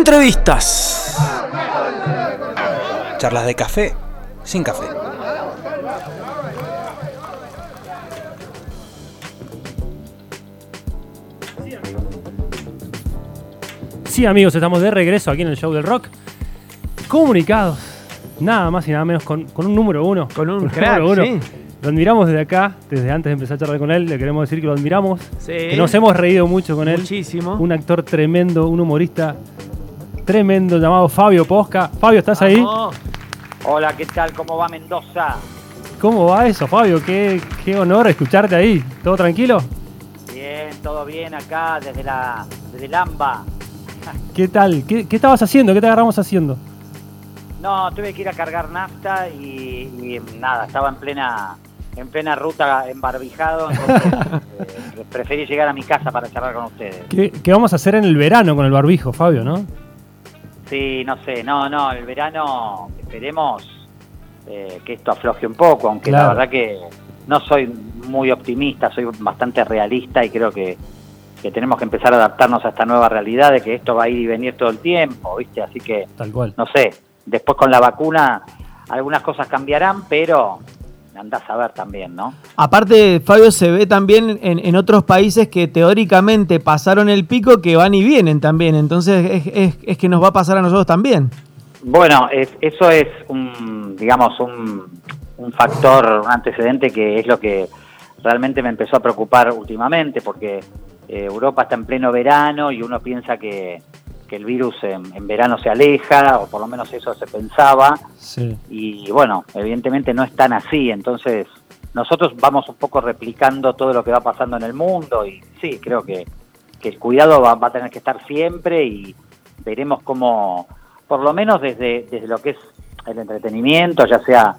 Entrevistas. Charlas de café sin café. Sí, amigos, estamos de regreso aquí en el show del rock. Comunicados, nada más y nada menos con, con un número uno. Con un Un crack, número uno. sí. Lo admiramos desde acá, desde antes de empezar a charlar con él. Le queremos decir que lo admiramos. Sí. Que nos hemos reído mucho con él. Muchísimo. Un actor tremendo, un humorista tremendo llamado Fabio Posca. Fabio, ¿estás ahí? Vamos. Hola, ¿qué tal? ¿Cómo va Mendoza? ¿Cómo va eso, Fabio? Qué, qué honor escucharte ahí. ¿Todo tranquilo? Bien, todo bien acá desde la desde el AMBA. ¿Qué tal? ¿Qué, qué estabas haciendo? ¿Qué te agarramos haciendo? No, tuve que ir a cargar nafta y, y nada, estaba en plena en plena ruta embarbijado, entonces eh, preferí llegar a mi casa para charlar con ustedes. ¿Qué, qué vamos a hacer en el verano con el barbijo, Fabio, no? Sí, no sé, no, no, el verano esperemos eh, que esto afloje un poco, aunque Claro. la verdad que no soy muy optimista, soy bastante realista y creo que, que tenemos que empezar a adaptarnos a esta nueva realidad de que esto va a ir y venir todo el tiempo, ¿viste? Así que Tal cual. no sé, después con la vacuna algunas cosas cambiarán, pero andás a ver también, ¿no? Aparte, Fabio, se ve también en, en otros países que teóricamente pasaron el pico que van y vienen también. Entonces es, es- es que nos va a pasar a nosotros también. Bueno, es- eso es un, digamos, un, un factor, un antecedente que es lo que realmente me empezó a preocupar últimamente, porque eh, Europa está en pleno verano y uno piensa que, que el virus en, en verano se aleja, o por lo menos eso se pensaba, Sí. y bueno, evidentemente no es tan así, entonces nosotros vamos un poco replicando todo lo que va pasando en el mundo y sí, creo que, que el cuidado va, va a tener que estar siempre y veremos cómo, por lo menos desde, desde lo que es el entretenimiento, ya sea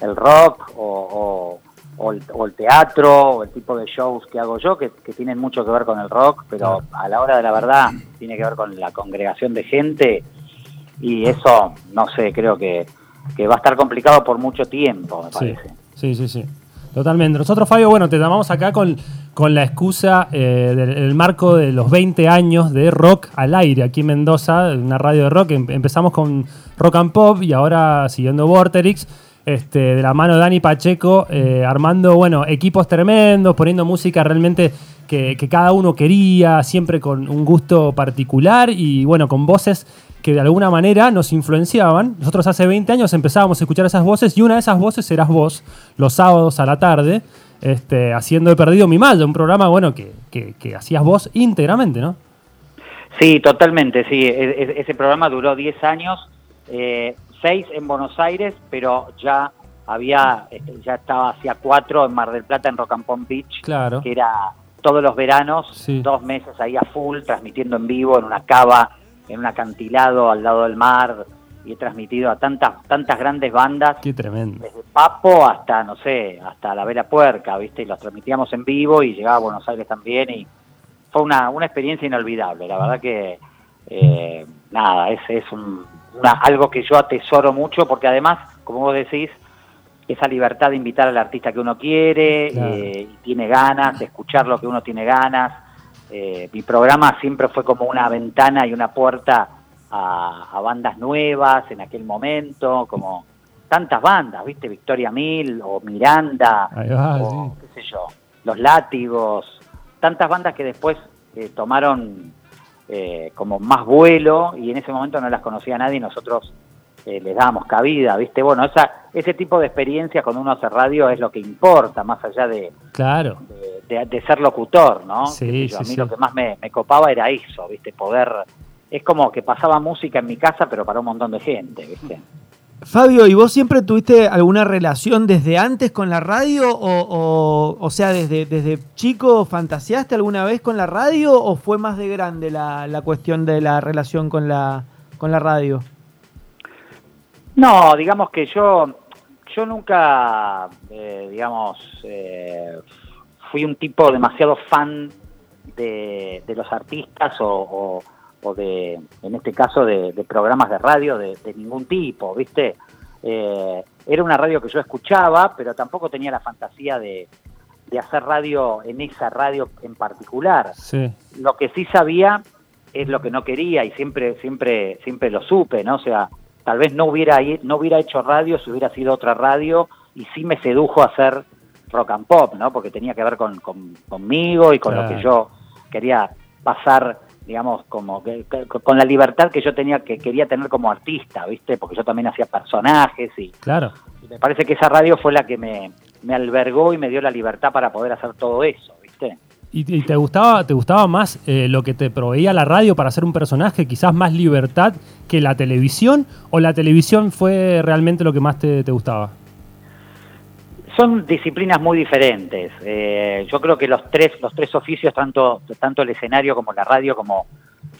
el rock o, o- el, o el teatro o el tipo de shows que hago yo, que, que tienen mucho que ver con el rock, pero a la hora de la verdad tiene que ver con la congregación de gente y eso, no sé, creo que, que va a estar complicado por mucho tiempo, me parece. sí, sí, sí. Totalmente. Nosotros, Fabio, bueno, te llamamos acá con, con la excusa eh, del el marco de los 20 años de rock al aire aquí en Mendoza, una radio de rock. Em- Empezamos con rock and pop y ahora siguiendo Vorterix. Este, de la mano de Dani Pacheco, eh, armando, bueno, equipos tremendos, poniendo música realmente que, cada uno quería, siempre con un gusto particular y, bueno, con voces que de alguna manera nos influenciaban. Nosotros hace 20 años empezábamos a escuchar esas voces y una de esas voces eras vos, los sábados a la tarde, este, haciendo He Perdido Mi Malla, un programa, bueno, que, que- hacías vos íntegramente, ¿no? Sí, totalmente, sí. E- e- ese programa duró 10 años, 6 en Buenos Aires, pero ya había, eh, ya estaba hacía 4 en Mar del Plata, en Rock and Pond Beach, Claro. que era todos los veranos, Sí. dos meses ahí a full, transmitiendo en vivo en una cava, en un acantilado al lado del mar, y he transmitido a tantas, tantas grandes bandas. Qué tremendo. desde Papo hasta, no sé, hasta la Vela Puerca, ¿viste? Y los transmitíamos en vivo y llegaba a Buenos Aires también y fue una, una experiencia inolvidable. La verdad que, eh, nada, es, es un- una- algo que yo atesoro mucho porque además, como vos decís, esa libertad de invitar al artista que uno quiere Claro. eh, y tiene ganas, de escuchar lo que uno tiene ganas. Eh, mi programa siempre fue como una ventana y una puerta a, a bandas nuevas en aquel momento, como tantas bandas, ¿viste? Victoria Mil o Miranda, va, o sí. qué sé yo, Los Látigos, tantas bandas que después eh, tomaron eh, como más vuelo y en ese momento no las conocía nadie y nosotros eh, les dábamos cabida, ¿viste? Bueno, esa, ese tipo de experiencia cuando uno hace radio es lo que importa, más allá de, Claro. de, de- de ser locutor, ¿no? Sí, yo, sí, a mí sí. lo que más me, me copaba era eso, ¿viste? Poder... Es como que pasaba música en mi casa, pero para un montón de gente, ¿viste? Fabio, ¿y vos siempre tuviste alguna relación desde antes con la radio? O, o, sea, desde, desde chico fantaseaste alguna vez con la radio o fue más de grande la, la cuestión de la relación con la, con la radio? No, digamos que yo, yo nunca, eh, digamos, eh, fui un tipo demasiado fan de, de los artistas o- o de, en este caso, de, de programas de radio de, de ningún tipo, ¿viste? Eh, era una radio que yo escuchaba, pero tampoco tenía la fantasía de, de hacer radio en esa radio en particular. Sí. Lo que sí sabía es lo que no quería y siempre, siempre, siempre lo supe, ¿no? O sea, tal vez no hubiera, no hubiera hecho radio si hubiera sido otra radio y sí me sedujo a hacer rock and pop, ¿no? Porque tenía que ver con, conmigo y con lo que yo quería pasar, digamos, como con la libertad que yo tenía, que quería tener como artista, ¿viste? Porque yo también hacía personajes y, claro. me parece que esa radio fue la que me, me albergó y me dio la libertad para poder hacer todo eso, ¿viste? ¿Y, te gustaba te gustaba más eh, lo que te proveía la radio para hacer un personaje, quizás más libertad que la televisión? ¿O la televisión fue realmente lo que más te, gustaba? Son disciplinas muy diferentes. Eh, yo creo que los tres, los tres oficios, tanto, tanto el escenario como la radio, como,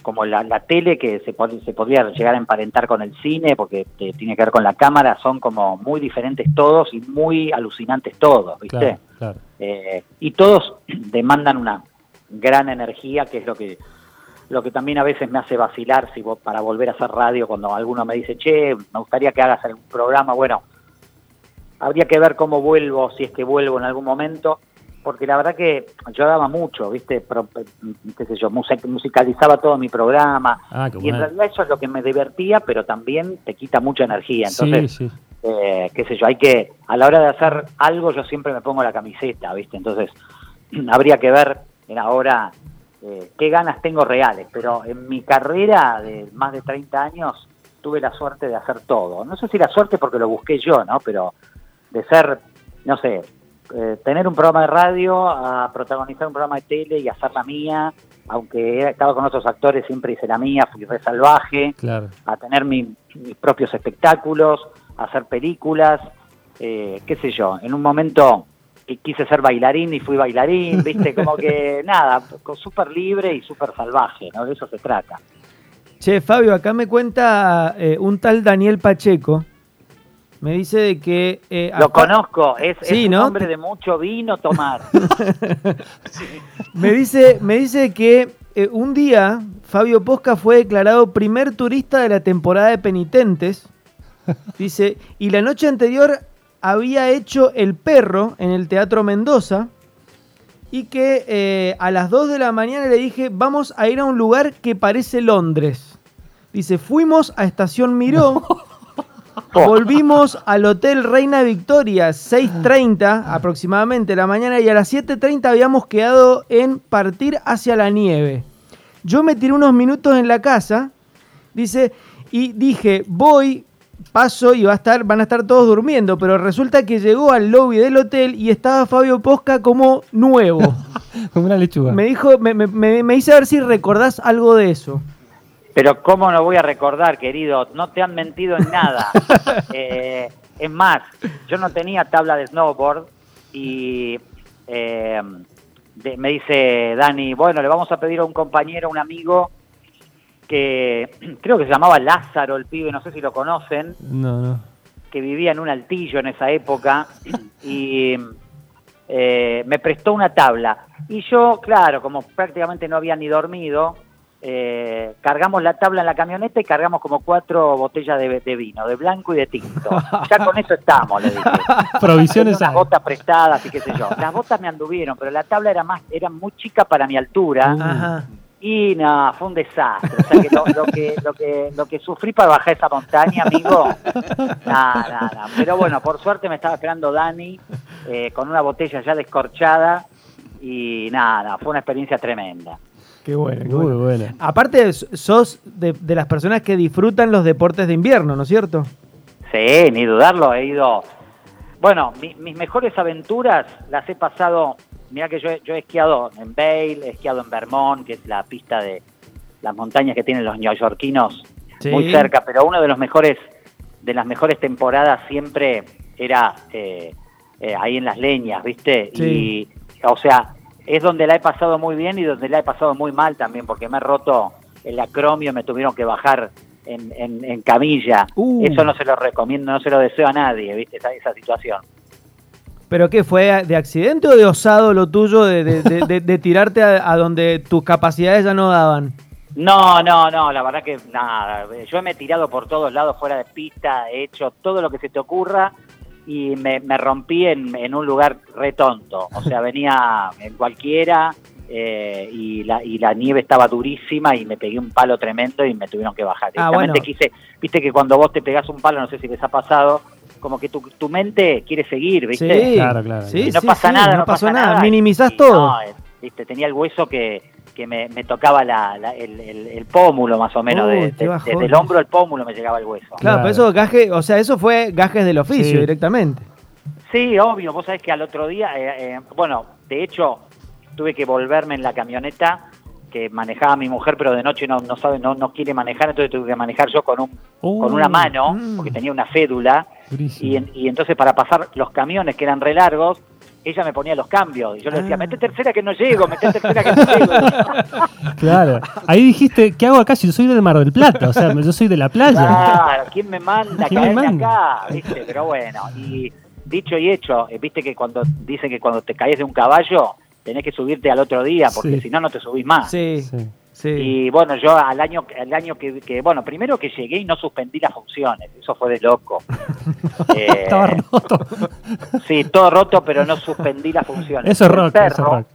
como la, tele, que se, se podría llegar a emparentar con el cine, porque tiene que ver con la cámara, son como muy diferentes todos y muy alucinantes todos, ¿viste? Claro. Eh, y todos demandan una gran energía, que es lo que lo que también a veces me hace vacilar si para volver a hacer radio cuando alguno me dice, che, me gustaría que hagas algún programa, bueno, habría que ver cómo vuelvo, si es que vuelvo en algún momento, porque la verdad que yo daba mucho, ¿viste? qué sé yo, musicalizaba todo mi programa, ah, y en realidad eso es lo que me divertía, pero también te quita mucha energía, entonces... Eh, qué sé yo, hay que, a la hora de hacer algo yo siempre me pongo la camiseta, ¿viste? Entonces, habría que ver en ahora eh, qué ganas tengo reales, pero en mi carrera de más de 30 años tuve la suerte de hacer todo. No sé si la suerte porque lo busqué yo, ¿no? Pero de ser, no sé, eh, tener un programa de radio, a protagonizar un programa de tele y hacer la mía, aunque he estado con otros actores, siempre hice la mía, fui re salvaje, a tener mis propios espectáculos, hacer películas, eh, qué sé yo, en un momento quise ser bailarín y fui bailarín, viste, como que nada, súper libre y súper salvaje, ¿no? De eso se trata. Che, Fabio, acá me cuenta eh, un tal Daniel Pacheco, me dice de que... Eh, Lo conozco, es, un hombre de mucho vino tomar. me, dice, me dice que un día Fabio Posca fue declarado primer turista de la temporada de penitentes Dice, y la noche anterior había hecho El Perro en el Teatro Mendoza y que eh, a las 2 de la mañana le dije, vamos a ir a un lugar que parece Londres. Dice, fuimos a Estación Miró, volvimos al Hotel Reina Victoria, 6.30 aproximadamente la mañana, y a las 7.30 habíamos quedado en partir hacia la nieve. Yo me tiré unos minutos en la casa, dice, y dije, voy, paso y va a estar, van a estar todos durmiendo, pero resulta que llegó al lobby del hotel y estaba Fabio Posca como nuevo. como una lechuga. Me dijo, me, me, me, hice a ver si recordás algo de eso. Pero cómo no voy a recordar, querido, no te han mentido en nada. Eh, es más, yo no tenía tabla de snowboard y eh, me dice Dani, bueno, le vamos a pedir a un compañero, a un amigo, que creo que se llamaba Lázaro el pibe, no sé si lo conocen. No, no. Que vivía en un altillo en esa época y eh, me prestó una tabla. Y yo, claro, como prácticamente no había ni dormido, eh, cargamos la tabla en la camioneta y cargamos como cuatro botellas de, vino, de blanco y de tinto. Ya con eso estamos, le dije. Provisiones Las botas prestadas y qué sé yo. Las botas me anduvieron, pero la tabla era más, era muy chica para mi altura. Ajá. Y no, fue un desastre. O sea, que lo, que, lo, que, lo que sufrí para bajar esa montaña, amigo, nada, nada. Pero bueno, por suerte me estaba esperando Dani eh, con una botella ya descorchada y nada, fue una experiencia tremenda. Qué bueno, muy bueno. Aparte, sos de, de, las personas que disfrutan los deportes de invierno, ¿no es cierto? Sí, ni dudarlo, he ido. Bueno, mis mejores aventuras las he pasado mira que yo, yo he esquiado en Bale, he esquiado en Vermont, que es la pista de las montañas que tienen los neoyorquinos muy cerca, pero uno de los mejores, de las mejores temporadas siempre era eh, eh, ahí en las leñas, ¿viste? Y, o sea, es donde la he pasado muy bien y donde la he pasado muy mal también, porque me he roto el acromio, me tuvieron que bajar en, en, camilla. Uh. Eso no se lo recomiendo, no se lo deseo a nadie, ¿viste? Esa, esa situación. ¿Pero qué? ¿Fue de accidente o de osado lo tuyo de, tirarte a, donde tus capacidades ya no daban? No, no, no, la verdad que nada. Yo me he tirado por todos lados fuera de pista, he hecho todo lo que se te ocurra y me, rompí en, un lugar re tonto. O sea, venía en cualquiera eh, y, la, y la nieve estaba durísima y me pegué un palo tremendo y me tuvieron que bajar. Ah, bueno. quise, viste que cuando vos te pegás un palo, no sé si les ha pasado, como que tu, tu mente quiere seguir, viste. Sí, Claro, claro, sí, Y no sí, pasa sí, nada, no, pasó pasa nada. y- Minimizás y todo. no, eh, viste, tenía el hueso que, que me, me tocaba la, la- el, el- el pómulo más o menos, Uy, de- de- desde el hombro al pómulo me llegaba el hueso. Claro, Claro. pero eso gaje, o sea, eso fue gajes del oficio Sí. directamente. Sí, obvio, vos sabés que al otro día, eh, eh, bueno, de hecho, tuve que volverme en la camioneta que manejaba mi mujer, pero de noche no, no sabe, no, no quiere manejar, entonces tuve que manejar yo con un Uh, con una mano, mm. porque tenía una fédula, y, y entonces para pasar los camiones que eran re largos, ella me ponía los cambios, y yo le decía, Ah. mete tercera que no llego, mete tercera que no llego. Claro. Ahí dijiste, ¿qué hago acá si yo soy del Mar del Plata? O sea, yo soy de la playa. Claro, ¿quién me manda a ¿Quién me caerme manda? acá? ¿Viste? Pero bueno, y dicho y hecho, eh, viste que cuando dicen que cuando te caes de un caballo tenés que subirte al otro día, porque Sí. si no, no te subís más. Sí, Sí. Sí. Y bueno, yo al año, al año que, que, bueno, primero que llegué y no suspendí las funciones, eso fue de loco. Eh, Estaba roto. Sí, todo roto, pero no suspendí las funciones. Eso es El rock, perro, eso es rock.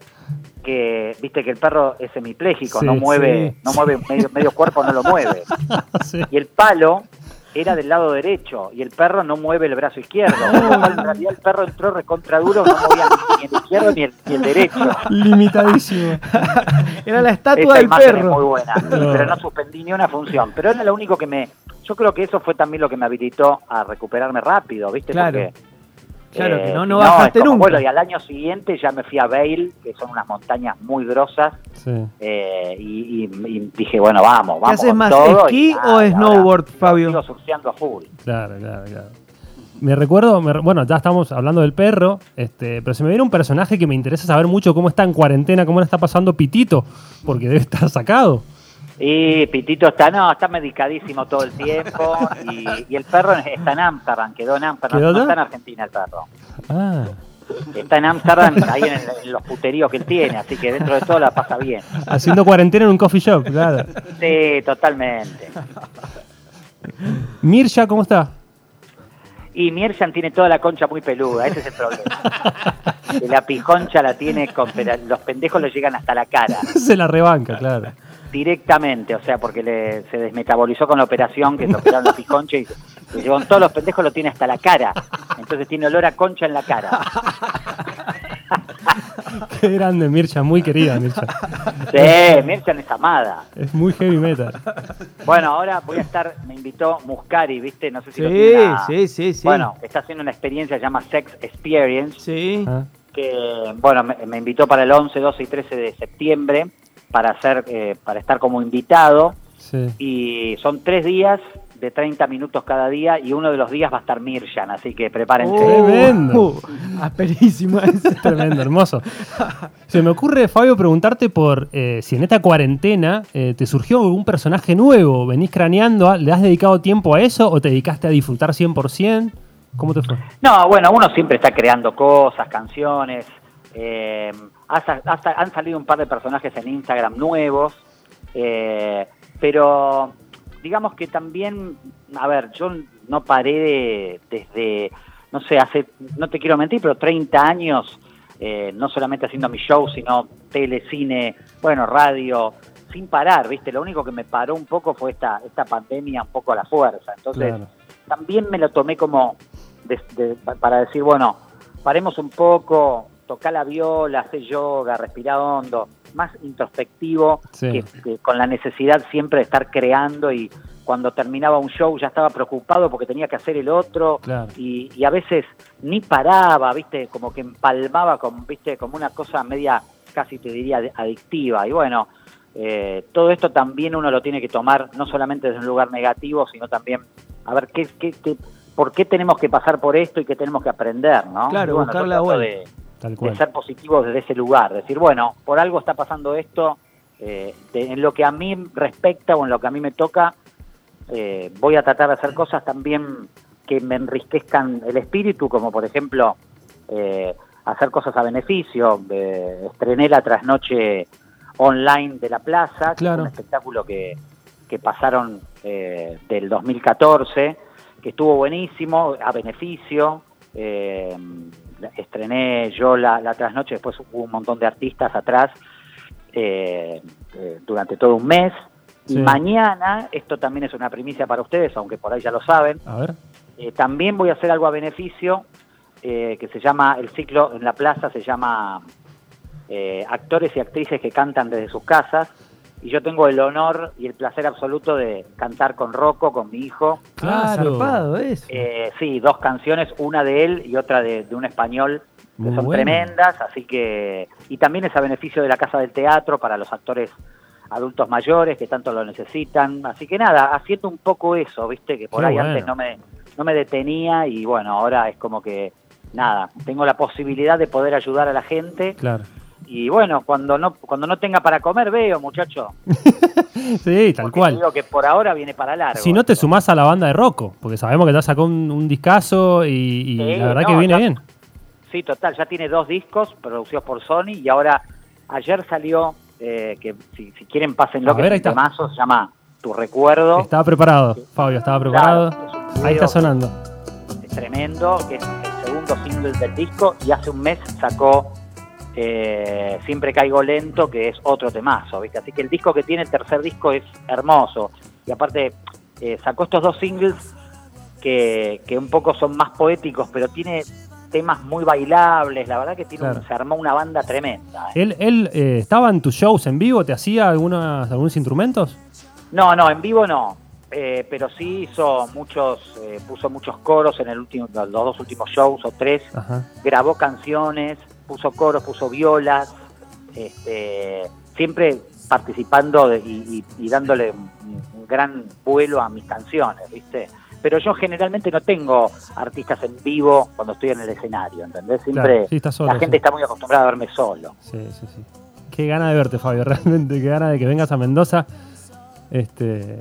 que viste que el perro es semipléjico, Sí, no mueve, sí. no mueve medio, medio cuerpo, no lo mueve. Y el palo era del lado derecho y el perro no mueve el brazo izquierdo. Con lo cual, en realidad el perro entró recontra duro, no movía ni el izquierdo ni el, ni el derecho. Limitadísimo. Era la estatua Esa del imagen es perro. muy buena, pero no suspendí ni una función. Pero era lo único que me... Yo creo que eso fue también lo que me habilitó a recuperarme rápido, ¿viste? Claro. Porque, Claro, que no- si no bajaste como, nunca. Bueno, y al año siguiente ya me fui a Bale, que son unas montañas muy grosas, Sí. eh, y, y- y dije, bueno, vamos, vamos. ¿Qué haces más, todo, esquí nada, o snowboard, ahora Fabio? Sigo surfeando a full. Claro, claro, claro. Me recuerdo, bueno, ya estamos hablando del perro, este, pero se me viene un personaje que me interesa saber mucho cómo está en cuarentena, cómo le está pasando Pitito, porque debe estar sacado. Y Pitito está, no, está medicadísimo todo el tiempo, y, y el perro está en Amsterdam, quedó en Amsterdam, ¿Quedó no está en Argentina el perro. Ah, Está en Amsterdam, ahí en, el- en los puteríos que él tiene, así que dentro de todo la pasa bien. haciendo cuarentena en un coffee shop, claro. Sí, totalmente. Mirja, ¿cómo está? Y Mierjan tiene toda la concha muy peluda, ese es el problema. La pijoncha la tiene con, los pendejos le llegan hasta la cara, Se la rebanca, claro. Directamente, o sea, porque le, se desmetabolizó con la operación, que le operaron la pijoncha y se llevó todos los pendejos lo tiene hasta la cara. Entonces tiene olor a concha en la cara. Qué grande Mircha, muy querida Mircha. Sí, Mierjan es amada. Es muy heavy metal. Bueno, ahora voy a estar, me invitó Muscari, ¿viste? No sé si lo Sí, tiene la- sí, sí, sí. Bueno, está haciendo una experiencia que se llama Sex Experience. Sí. Ah, que bueno me, me invitó para el 11, 12 y 13 de septiembre para hacer eh, para estar como invitado sí. y son tres días de 30 minutos cada día y uno de los días va a estar Mirjan, así que prepárense. Oh. Tremendo. Uh, asperísimo ese. Tremendo, hermoso. Se me ocurre, Fabio, preguntarte por eh, si en esta cuarentena eh, te surgió algún personaje nuevo, venís craneando. ¿le has dedicado tiempo a eso o te dedicaste a disfrutar 100%? ¿Cómo te fue? No, bueno, uno siempre está creando cosas, canciones. eh, hasta- hasta han salido un par de personajes en Instagram nuevos. eh, pero digamos que también, a ver, yo no paré de- desde, no sé, hace, no te quiero mentir, pero 30 años, eh, no solamente haciendo mi show, sino tele, cine, bueno, radio, sin parar, ¿viste? Lo único que me paró un poco fue esta, esta pandemia un poco a la fuerza. Entonces, Claro. también me lo tomé como de- de- pa- para decir, bueno, paremos un poco, toca la viola, hacer yoga, respirar hondo, más introspectivo Sí. que, que con la necesidad siempre de estar creando y cuando terminaba un show ya estaba preocupado porque tenía que hacer el otro Claro. y, y a veces ni paraba, viste, como que empalmaba con, viste, como una cosa media, casi te diría, adictiva. Y bueno, eh, todo esto también uno lo tiene que tomar no solamente desde un lugar negativo, sino también a ver qué, qué, qué- por qué tenemos que pasar por esto y qué tenemos que aprender, ¿no? Claro, bueno, buscar la vuelta. de, Tal de ser positivos desde ese lugar, decir, bueno, por algo está pasando esto, eh, de- en lo que a mí respecta o en lo que a mí me toca, eh, voy a tratar de hacer cosas también que me enriquezcan el espíritu, como por ejemplo eh, hacer cosas a beneficio. Eh, estrené la trasnoche online de la plaza, Claro. un espectáculo que, que pasaron eh, del 2014, que estuvo buenísimo, a beneficio. Estrené yo la, la trasnoche, después hubo un montón de artistas atrás eh, eh, durante todo un mes. Sí. Y mañana, esto también es una primicia para ustedes, aunque por ahí ya lo saben, A ver. eh, también voy a hacer algo a beneficio que se llama, el ciclo en la plaza se llama Actores y Actrices que cantan desde sus casas. Y yo tengo el honor y el placer absoluto de cantar con Rocco, con mi hijo. Ah, Claro. zarpado eso. Eh, sí, dos canciones, una de él y otra de, de un español, que Muy son bueno. tremendas, así que... Y también es a beneficio de la Casa del Teatro para los actores adultos mayores que tanto lo necesitan. Así que nada, haciendo un poco eso, viste, que por Qué ahí bueno. antes no me, no me detenía y bueno, ahora es como que, nada, tengo la posibilidad de poder ayudar a la gente. Claro. Y bueno, cuando no, cuando no tenga para comer, veo, muchacho. Sí, tal Porque cual. Digo que por ahora viene para largo. Si no te sumás a la banda de Rocco, porque sabemos que ya sacó un, un discazo y, y Sí, la verdad no, que viene ya- bien. Sí, total, ya tiene dos discos producidos por Sony y ahora ayer salió, eh, que si, si quieren pásenlo, A que ver, es ahí un está. temazo, se llama Tu Recuerdo. Estaba preparado, Fabio, estaba preparado. Claro, es un Ahí está sonando. Es tremendo, que es el segundo single del disco y hace un mes sacó eh, Siempre Caigo Lento, que es otro temazo, ¿viste? Así que el disco que tiene, el tercer disco, es hermoso. Y aparte, eh, sacó estos dos singles que, que un poco son más poéticos, pero tiene temas muy bailables, la verdad que tiene un- se armó una banda tremenda. ¿eh? ¿Él, él eh, estaba en tus shows en vivo? ¿Te hacía algunas, algunos instrumentos? No, no, en vivo no. Eh, pero sí hizo muchos, eh, puso muchos coros en el último, los dos últimos shows o tres. Ajá. Grabó canciones, puso coros, puso violas, este, siempre participando de- y, y- y dándole un, gran vuelo a mis canciones, ¿viste? Pero yo generalmente no tengo artistas en vivo cuando estoy en el escenario, ¿entendés? Siempre Claro, sí, estás solo, la gente sí. está muy acostumbrada a verme solo. Sí, sí, sí. Qué gana de verte, Fabio, realmente. Qué gana de que vengas a Mendoza este,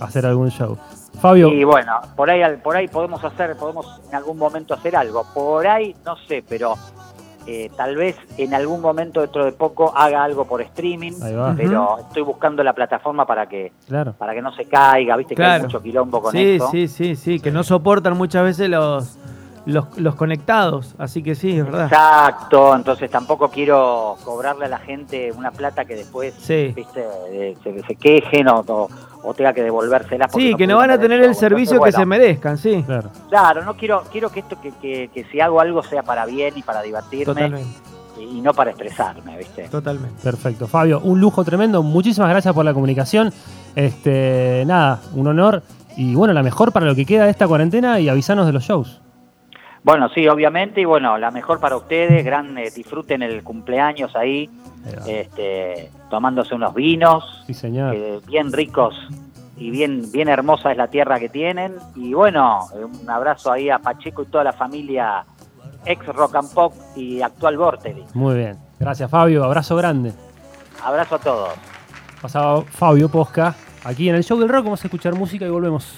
a hacer algún show. Fabio, Y bueno, por ahí, por ahí podemos hacer, podemos en algún momento hacer algo. Por ahí, no sé, pero eh, tal vez en algún momento dentro de poco haga algo por streaming. Pero estoy buscando la plataforma para que claro. para que no se caiga, viste que hay Claro. mucho quilombo con Sí, eso. sí, sí, sí, que no soportan muchas veces los, los, los conectados, así que sí, es verdad. Exacto, entonces tampoco quiero cobrarle a la gente una plata que después Sí. viste eh, se, se quejen o, o, o tenga que devolvérsela. Sí, que no van a tener el servicio Entonces, que se merezcan, sí. Claro. Claro, no quiero quiero que esto que, que, que si hago algo sea para bien y para divertirme Totalmente, y, y no para estresarme, ¿viste? totalmente. Perfecto. Fabio, un lujo tremendo. Muchísimas gracias por la comunicación. Este, nada, un honor. Y bueno, la mejor para lo que queda de esta cuarentena y avisanos de los shows. Bueno, sí, obviamente, y bueno, la mejor para ustedes, gran eh, disfruten el cumpleaños ahí, este, tomándose unos vinos, Sí, señor. eh, bien ricos y bien, bien hermosa es la tierra que tienen. Y bueno, un abrazo ahí a Pacheco y toda la familia ex Rock and Pop y actual Vorterix. Muy bien. Gracias, Fabio. Abrazo grande. Abrazo a todos. Pasaba Fabio Posca aquí en el show del rock. Vamos a escuchar música y volvemos.